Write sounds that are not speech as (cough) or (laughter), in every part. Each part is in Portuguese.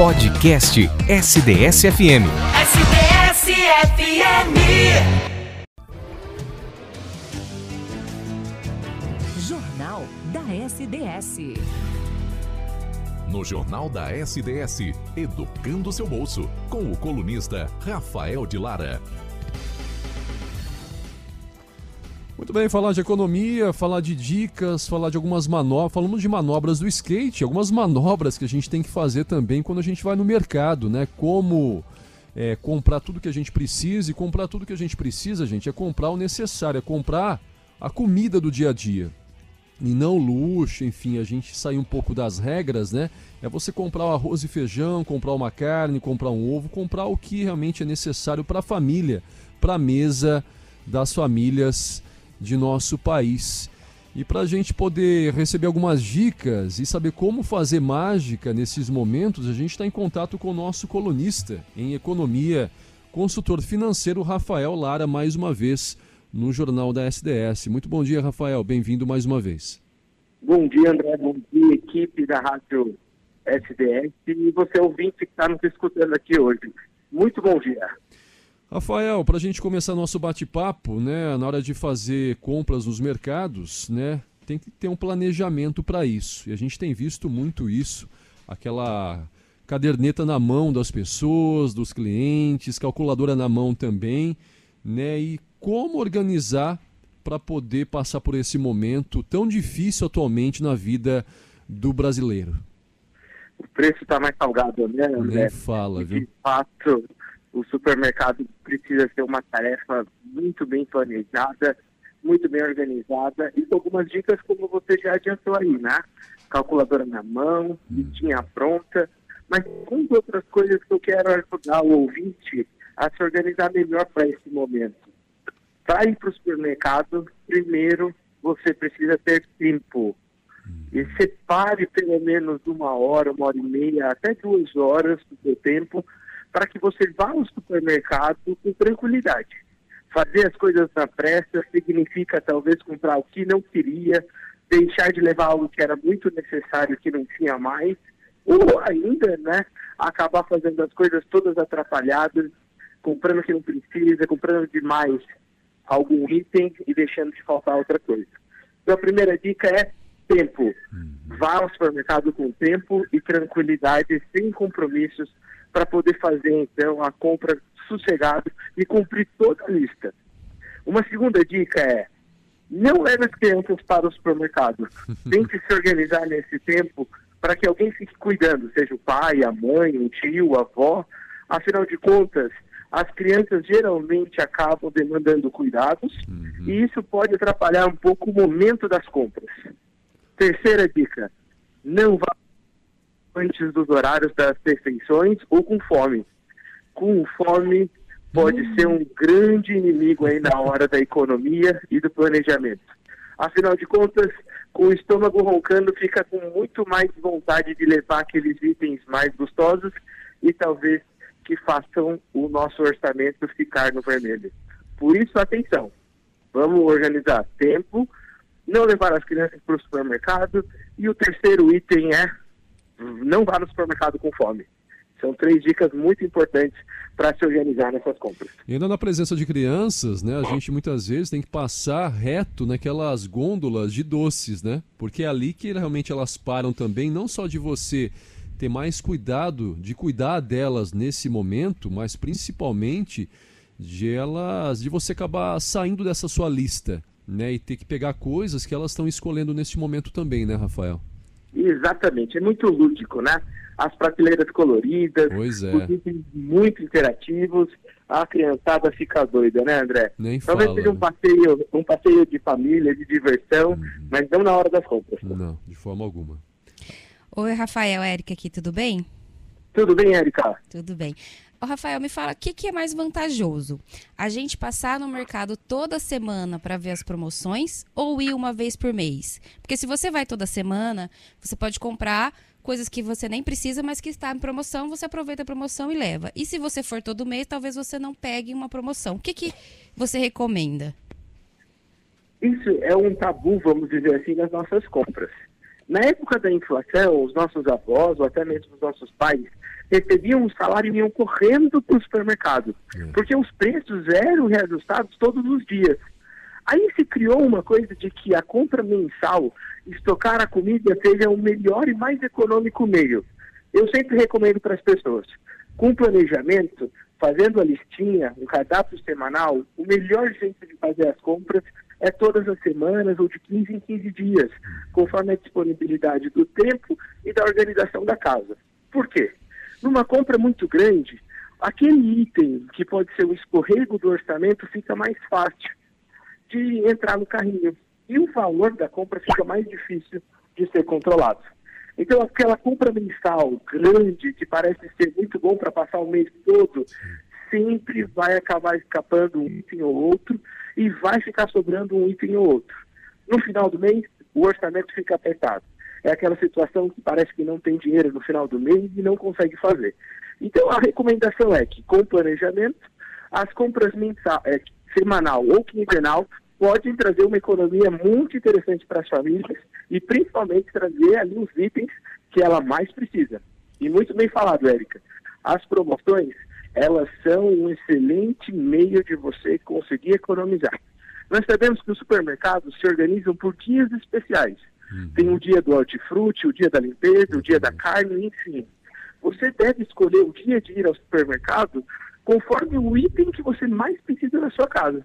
Podcast SDS-FM. SDS-FM. Jornal da SDS. No Jornal da SDS, Educando seu Bolso, com o colunista Rafael de Lara. Muito bem, falar de economia, falar de dicas, falar de algumas manobras. Falamos de manobras do skate, algumas manobras que a gente tem que fazer também quando a gente vai no mercado, né? Como é, comprar tudo que a gente precisa e comprar tudo que a gente precisa, gente, é comprar o necessário, é comprar a comida do dia a dia. E não luxo, enfim, a gente sair um pouco das regras, né? É você comprar o arroz e feijão, comprar uma carne, comprar um ovo, comprar o que realmente é necessário para a família, para a mesa das famílias de nosso país. E para a gente poder receber algumas dicas e saber como fazer mágica nesses momentos, a gente está em contato com o nosso colunista em economia, consultor financeiro Rafael Lara, mais uma vez no Jornal da SDS. Muito bom dia, Rafael. Bem-vindo mais uma vez. Bom dia, André. Bom dia, equipe da Rádio SDS e você ouvinte que está nos escutando aqui hoje. Muito bom dia. Rafael, para a gente começar nosso bate-papo, né, na hora de fazer compras nos mercados, né, tem que ter um planejamento para isso. E a gente tem visto muito isso, aquela caderneta na mão das pessoas, dos clientes, calculadora na mão também, né, e como organizar para poder passar por esse momento tão difícil atualmente na vida do brasileiro. O preço está mais salgado, né, André? Nem fala, viu? De fato, o supermercado precisa ter uma tarefa muito bem planejada, muito bem organizada e com algumas dicas como você já adiantou aí, né? Calculadora na mão, listinha pronta, mas algumas outras coisas que eu quero ajudar o ouvinte a se organizar melhor para esse momento. Para ir para o supermercado, primeiro você precisa ter tempo. E separe pelo menos uma hora, uma hora e meia, até duas horas do seu tempo para que você vá ao supermercado com tranquilidade. Fazer as coisas na pressa significa talvez comprar o que não queria, deixar de levar algo que era muito necessário que não tinha mais, ou ainda, né, acabar fazendo as coisas todas atrapalhadas, comprando o que não precisa, comprando demais algum item e deixando de faltar outra coisa. Então a primeira dica é tempo. Vá ao supermercado com tempo e tranquilidade, sem compromissos para poder fazer então a compra sossegado e cumprir toda a lista. Uma segunda dica é não leve as crianças para o supermercado. (laughs) Tente se organizar nesse tempo para que alguém fique cuidando, seja o pai, a mãe, o tio, a avó. Afinal de contas, as crianças geralmente acabam demandando cuidados uhum. e isso pode atrapalhar um pouco o momento das compras. Terceira dica: não vá antes dos horários das refeições ou com fome. Com fome pode ser um grande inimigo aí na hora da economia e do planejamento. Afinal de contas, com o estômago roncando, fica com muito mais vontade de levar aqueles itens mais gostosos e talvez que façam o nosso orçamento ficar no vermelho. Por isso, atenção, vamos organizar tempo, não levar as crianças para o supermercado e o terceiro item é não vá no supermercado com fome. São três dicas muito importantes para se organizar nessas compras. E ainda na presença de crianças, né, a gente muitas vezes tem que passar reto naquelas gôndolas de doces, né? Porque é ali que realmente elas param também, não só de você ter mais cuidado, de cuidar delas nesse momento, mas principalmente de elas, de você acabar saindo dessa sua lista, né, e ter que pegar coisas que elas estão escolhendo nesse momento também, né, Rafael? Exatamente, é muito lúdico, né? As prateleiras coloridas, pois é. os itens muito interativos, a criançada fica doida, né, André? Nem Talvez fala. seja um passeio, um passeio de família, de diversão, uhum. mas não na hora das compras. Não, de forma alguma. Oi, Rafael, Érica aqui, tudo bem? Tudo bem, Érica? Tudo bem. Ô, Rafael, me fala, o que, que, é mais vantajoso? A gente passar no mercado toda semana para ver as promoções ou ir uma vez por mês? Porque se você vai toda semana, você pode comprar coisas que você nem precisa, mas que está em promoção, você aproveita a promoção e leva. E se você for todo mês, talvez você não pegue uma promoção. O que, que você recomenda? Isso é um tabu, vamos dizer assim, das nossas compras. Na época da inflação, os nossos avós, ou até mesmo os nossos pais, recebiam um salário e iam correndo para o supermercado, porque os preços eram reajustados todos os dias. Aí se criou uma coisa de que a compra mensal, estocar a comida, seja o melhor e mais econômico meio. Eu sempre recomendo para as pessoas, com planejamento, fazendo a listinha, um cardápio semanal, o melhor jeito de fazer as compras é todas as semanas ou de 15 em 15 dias, conforme a disponibilidade do tempo e da organização da casa. Por quê? Numa compra muito grande, aquele item que pode ser o escorrego do orçamento fica mais fácil de entrar no carrinho. E o valor da compra fica mais difícil de ser controlado. Então, aquela compra mensal grande, que parece ser muito bom para passar o mês todo, sempre vai acabar escapando um item ou outro e vai ficar sobrando um item ou outro. No final do mês, o orçamento fica apertado. É aquela situação que parece que não tem dinheiro no final do mês e não consegue fazer. Então, a recomendação é que, com planejamento, as compras mensal, é, semanal ou quinzenal podem trazer uma economia muito interessante para as famílias e principalmente trazer ali os itens que ela mais precisa. E muito bem falado, Érica. As promoções, elas são um excelente meio de você conseguir economizar. Nós sabemos que os supermercados se organizam por dias especiais. Uhum. Tem o dia do hortifruti, o dia da limpeza, o dia da carne, enfim. Você deve escolher o dia de ir ao supermercado conforme o item que você mais precisa na sua casa.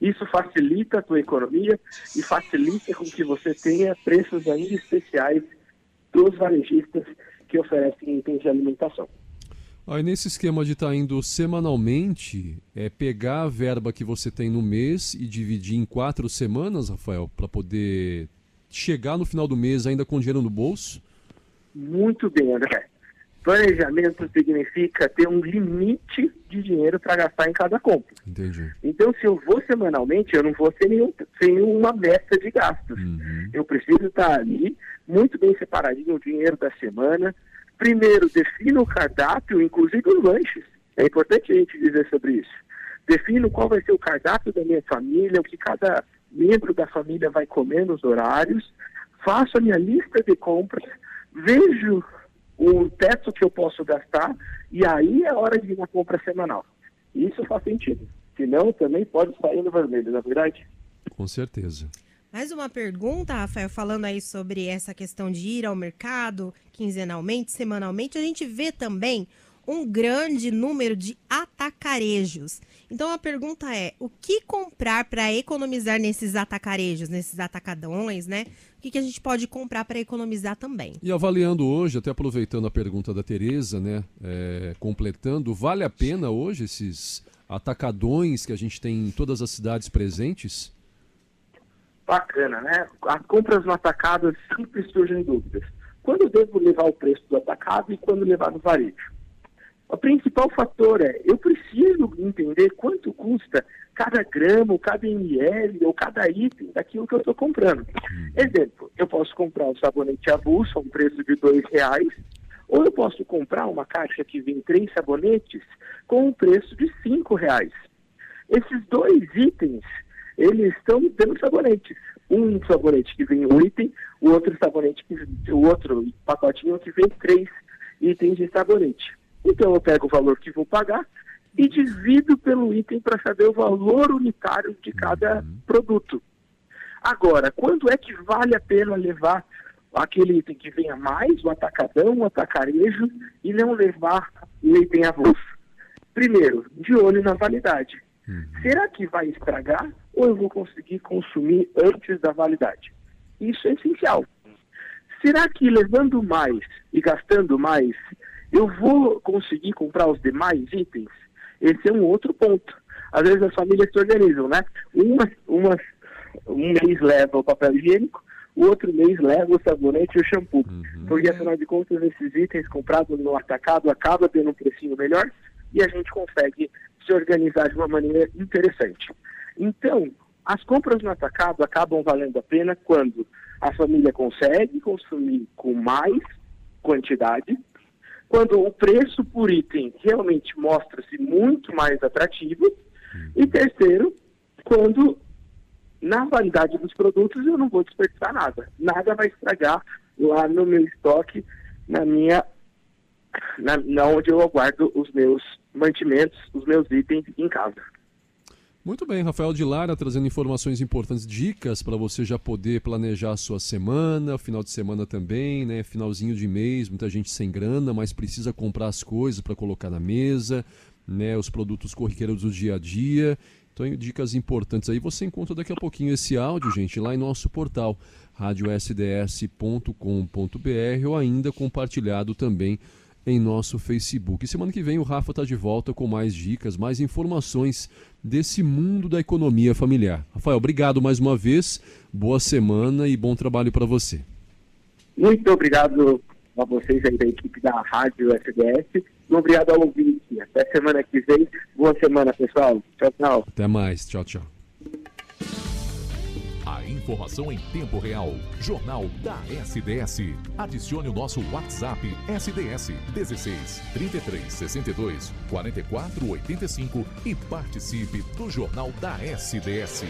Isso facilita a tua economia e facilita com que você tenha preços ainda especiais dos varejistas que oferecem itens de alimentação. Aí nesse esquema de estar tá indo semanalmente, é pegar a verba que você tem no mês e dividir em quatro semanas, Rafael, para poder chegar no final do mês ainda com dinheiro no bolso? Muito bem, André. Planejamento significa ter um limite de dinheiro para gastar em cada compra. Entendi. Então, se eu vou semanalmente, eu não vou sem, nenhum, sem uma meta de gastos. Uhum. Eu preciso estar ali, muito bem separadinho o dinheiro da semana. Primeiro, defino o cardápio, inclusive os lanches. É importante a gente dizer sobre isso. Defino qual vai ser o cardápio da minha família, o que cada membro da família vai comer nos horários. Faço a minha lista de compras, vejo o teto que eu posso gastar, e aí é hora de ir na compra semanal. Isso faz sentido. Senão, também pode sair no vermelho, na é verdade? Com certeza. Mais uma pergunta, Rafael, falando aí sobre essa questão de ir ao mercado quinzenalmente, semanalmente, a gente vê também um grande número de atacarejos. Então a pergunta é: o que comprar para economizar nesses atacarejos, nesses atacadões, né? O que, que a gente pode comprar para economizar também? E avaliando hoje, até aproveitando a pergunta da Tereza, né? É, completando, vale a pena hoje esses atacadões que a gente tem em todas as cidades presentes? Bacana, né? As compras no atacado sempre surgem dúvidas. Quando devo levar o preço do atacado e quando levar no varejo? O principal fator é, eu preciso entender quanto custa cada grama, cada ml ou cada item daquilo que eu estou comprando. Uhum. Exemplo, eu posso comprar um sabonete avulso a um preço de dois reais, ou eu posso comprar uma caixa que vem três sabonetes com um preço de cinco reais. Esses dois itens, eles estão dando sabonetes. Um sabonete que vem um item, o outro sabonete que o outro pacotinho que vem três itens de sabonete. Então eu pego o valor que vou pagar e divido pelo item para saber o valor unitário de cada uhum. produto. Agora, quando é que vale a pena levar aquele item que venha mais, o atacadão, o atacarejo, e não levar o item avulso? Primeiro, de olho na validade. Uhum. Será que vai estragar ou eu vou conseguir consumir antes da validade? Isso é essencial. Será que levando mais e gastando mais, eu vou conseguir comprar os demais itens? Esse é um outro ponto. Às vezes as famílias se organizam, né? Uma, uma, um mês leva o papel higiênico, o outro mês leva o sabonete e o shampoo. Uhum. Porque, afinal de contas, esses itens comprados no atacado acaba tendo um precinho melhor e a gente consegue se organizar de uma maneira interessante. Então, as compras no atacado acabam valendo a pena quando a família consegue consumir com mais quantidade quando o preço por item realmente mostra-se muito mais atrativo. E terceiro, quando na validade dos produtos eu não vou desperdiçar nada. Nada vai estragar lá no meu estoque, na minha, na, na onde eu guardo os meus mantimentos, os meus itens em casa. Muito bem, Rafael de Lara trazendo informações importantes, dicas para você já poder planejar a sua semana, final de semana também, né? Finalzinho de mês, muita gente sem grana, mas precisa comprar as coisas para colocar na mesa, né? Os produtos corriqueiros do dia a dia. Então, dicas importantes aí. Você encontra daqui a pouquinho esse áudio, gente, lá em nosso portal radiosds.com.br ou ainda compartilhado também em nosso Facebook. E semana que vem o Rafa está de volta com mais dicas, mais informações desse mundo da economia familiar. Rafael, obrigado mais uma vez, boa semana e bom trabalho para você. Muito obrigado a vocês aí da equipe da Rádio SDS. E obrigado ao ouvinte. Até semana que vem. Boa semana, pessoal. Tchau, tchau. Até mais. Tchau, tchau. Informação em tempo real. Jornal da SDS. Adicione o nosso WhatsApp SDS 16 33 62 44 85 e participe do Jornal da SDS.